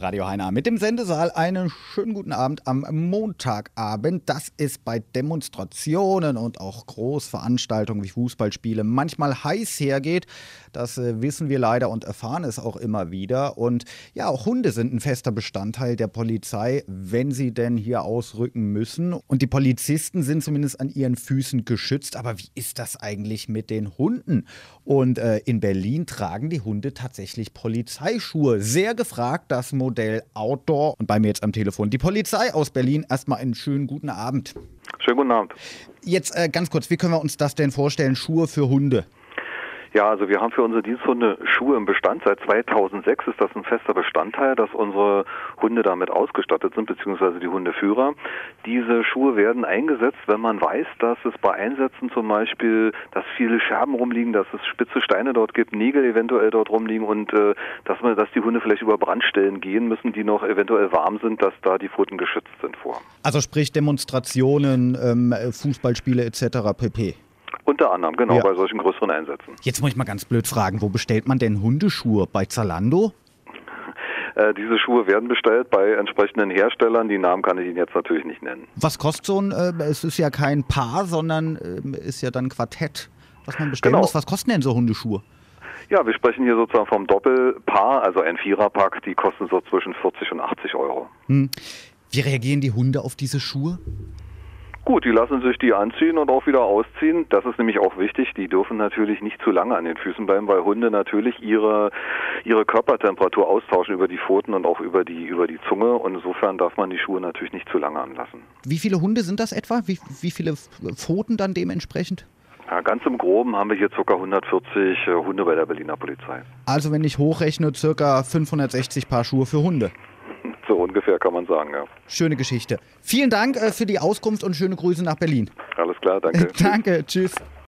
Radio Heiner mit dem Sendesaal. Einen schönen guten Abend am Montagabend. Das ist bei Demonstrationen und auch Großveranstaltungen wie Fußballspiele manchmal heiß hergeht. Das äh, wissen wir leider und erfahren es auch immer wieder. Und ja, auch Hunde sind ein fester Bestandteil der Polizei, wenn sie denn hier ausrücken müssen. Und die Polizisten sind zumindest an ihren Füßen geschützt. Aber wie ist das eigentlich mit den Hunden? Und äh, in Berlin tragen die Hunde tatsächlich Polizeischuhe. Sehr gefragt das Modell Outdoor. Und bei mir jetzt am Telefon die Polizei aus Berlin. Erstmal einen schönen guten Abend. Schönen guten Abend. Jetzt äh, ganz kurz, wie können wir uns das denn vorstellen? Schuhe für Hunde? Ja, also wir haben für unsere Diensthunde Schuhe im Bestand. Seit 2006 ist das ein fester Bestandteil, dass unsere Hunde damit ausgestattet sind, beziehungsweise die Hundeführer. Diese Schuhe werden eingesetzt, wenn man weiß, dass es bei Einsätzen zum Beispiel, dass viele Scherben rumliegen, dass es spitze Steine dort gibt, Nägel eventuell dort rumliegen und äh, dass man, dass die Hunde vielleicht über Brandstellen gehen müssen, die noch eventuell warm sind, dass da die Pfoten geschützt sind vor. Also sprich Demonstrationen, ähm, Fußballspiele etc. pp. Unter anderem, genau, ja. bei solchen größeren Einsätzen. Jetzt muss ich mal ganz blöd fragen, wo bestellt man denn Hundeschuhe? Bei Zalando? Äh, diese Schuhe werden bestellt bei entsprechenden Herstellern. Die Namen kann ich Ihnen jetzt natürlich nicht nennen. Was kostet so ein, äh, es ist ja kein Paar, sondern äh, ist ja dann Quartett, was man bestellen genau. muss. Was kosten denn so Hundeschuhe? Ja, wir sprechen hier sozusagen vom Doppelpaar, also ein Viererpack, die kosten so zwischen 40 und 80 Euro. Hm. Wie reagieren die Hunde auf diese Schuhe? Gut, die lassen sich die anziehen und auch wieder ausziehen. Das ist nämlich auch wichtig. Die dürfen natürlich nicht zu lange an den Füßen bleiben, weil Hunde natürlich ihre, ihre Körpertemperatur austauschen über die Pfoten und auch über die, über die Zunge. Und insofern darf man die Schuhe natürlich nicht zu lange anlassen. Wie viele Hunde sind das etwa? Wie, wie viele Pfoten dann dementsprechend? Ja, ganz im Groben haben wir hier ca. 140 äh, Hunde bei der Berliner Polizei. Also wenn ich hochrechne, ca. 560 Paar Schuhe für Hunde. So ungefähr kann man sagen, ja. Schöne Geschichte. Vielen Dank äh, für die Auskunft und schöne Grüße nach Berlin. Alles klar, danke. danke, tschüss.